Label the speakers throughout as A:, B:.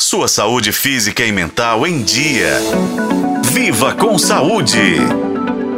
A: Sua saúde física e mental em dia. Viva com saúde!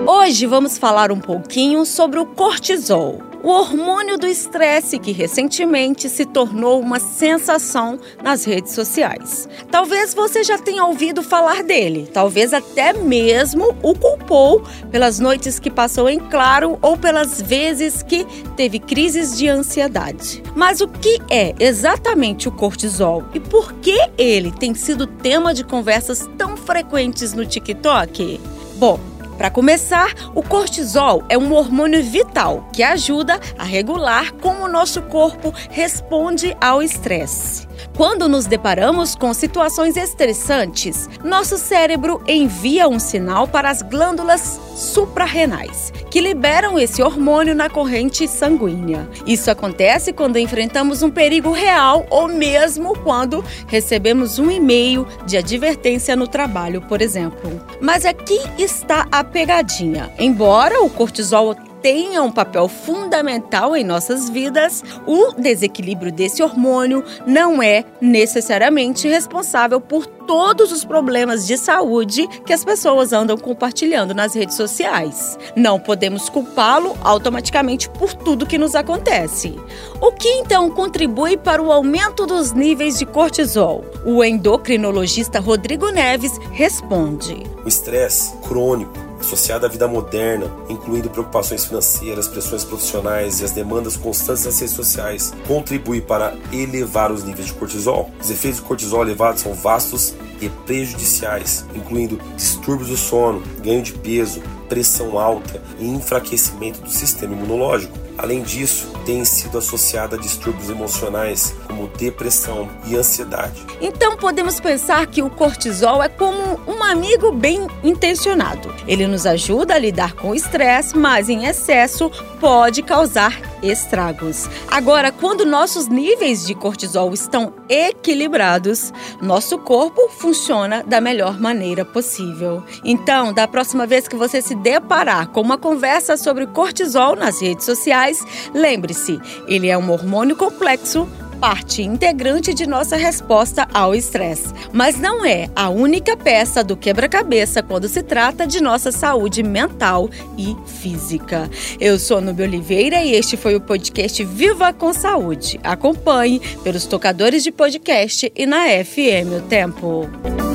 B: Hoje vamos falar um pouquinho sobre o cortisol, o hormônio do estresse que recentemente se tornou uma sensação nas redes sociais. Talvez você já tenha ouvido falar dele, talvez até mesmo o culpou pelas noites que passou em claro ou pelas vezes que teve crises de ansiedade. Mas o que é exatamente o cortisol e por que ele tem sido tema de conversas tão frequentes no TikTok? Bom, para começar, o cortisol é um hormônio vital que ajuda a regular como o nosso corpo responde ao estresse. Quando nos deparamos com situações estressantes, nosso cérebro envia um sinal para as glândulas suprarrenais, que liberam esse hormônio na corrente sanguínea. Isso acontece quando enfrentamos um perigo real ou mesmo quando recebemos um e-mail de advertência no trabalho, por exemplo. Mas aqui está a pegadinha. Embora o cortisol tenha um papel fundamental em nossas vidas, o desequilíbrio desse hormônio não é necessariamente responsável por todos os problemas de saúde que as pessoas andam compartilhando nas redes sociais. Não podemos culpá-lo automaticamente por tudo que nos acontece. O que então contribui para o aumento dos níveis de cortisol? O endocrinologista Rodrigo Neves responde:
C: O estresse crônico associada à vida moderna, incluindo preocupações financeiras, pressões profissionais e as demandas constantes das redes sociais, contribui para elevar os níveis de cortisol. Os efeitos do cortisol elevados são vastos e prejudiciais, incluindo distúrbios do sono, ganho de peso, pressão alta e enfraquecimento do sistema imunológico. Além disso, tem sido associada a distúrbios emocionais como depressão e ansiedade.
B: Então podemos pensar que o cortisol é como um amigo bem intencionado. Ele nos ajuda a lidar com o estresse, mas em excesso pode causar estragos. Agora, quando nossos níveis de cortisol estão equilibrados, nosso corpo funciona da melhor maneira possível. Então, da próxima vez que você se deparar com uma conversa sobre cortisol nas redes sociais, lembre-se, ele é um hormônio complexo parte integrante de nossa resposta ao estresse, mas não é a única peça do quebra-cabeça quando se trata de nossa saúde mental e física. Eu sou Nubia Oliveira e este foi o podcast Viva com Saúde. Acompanhe pelos tocadores de podcast e na FM O Tempo.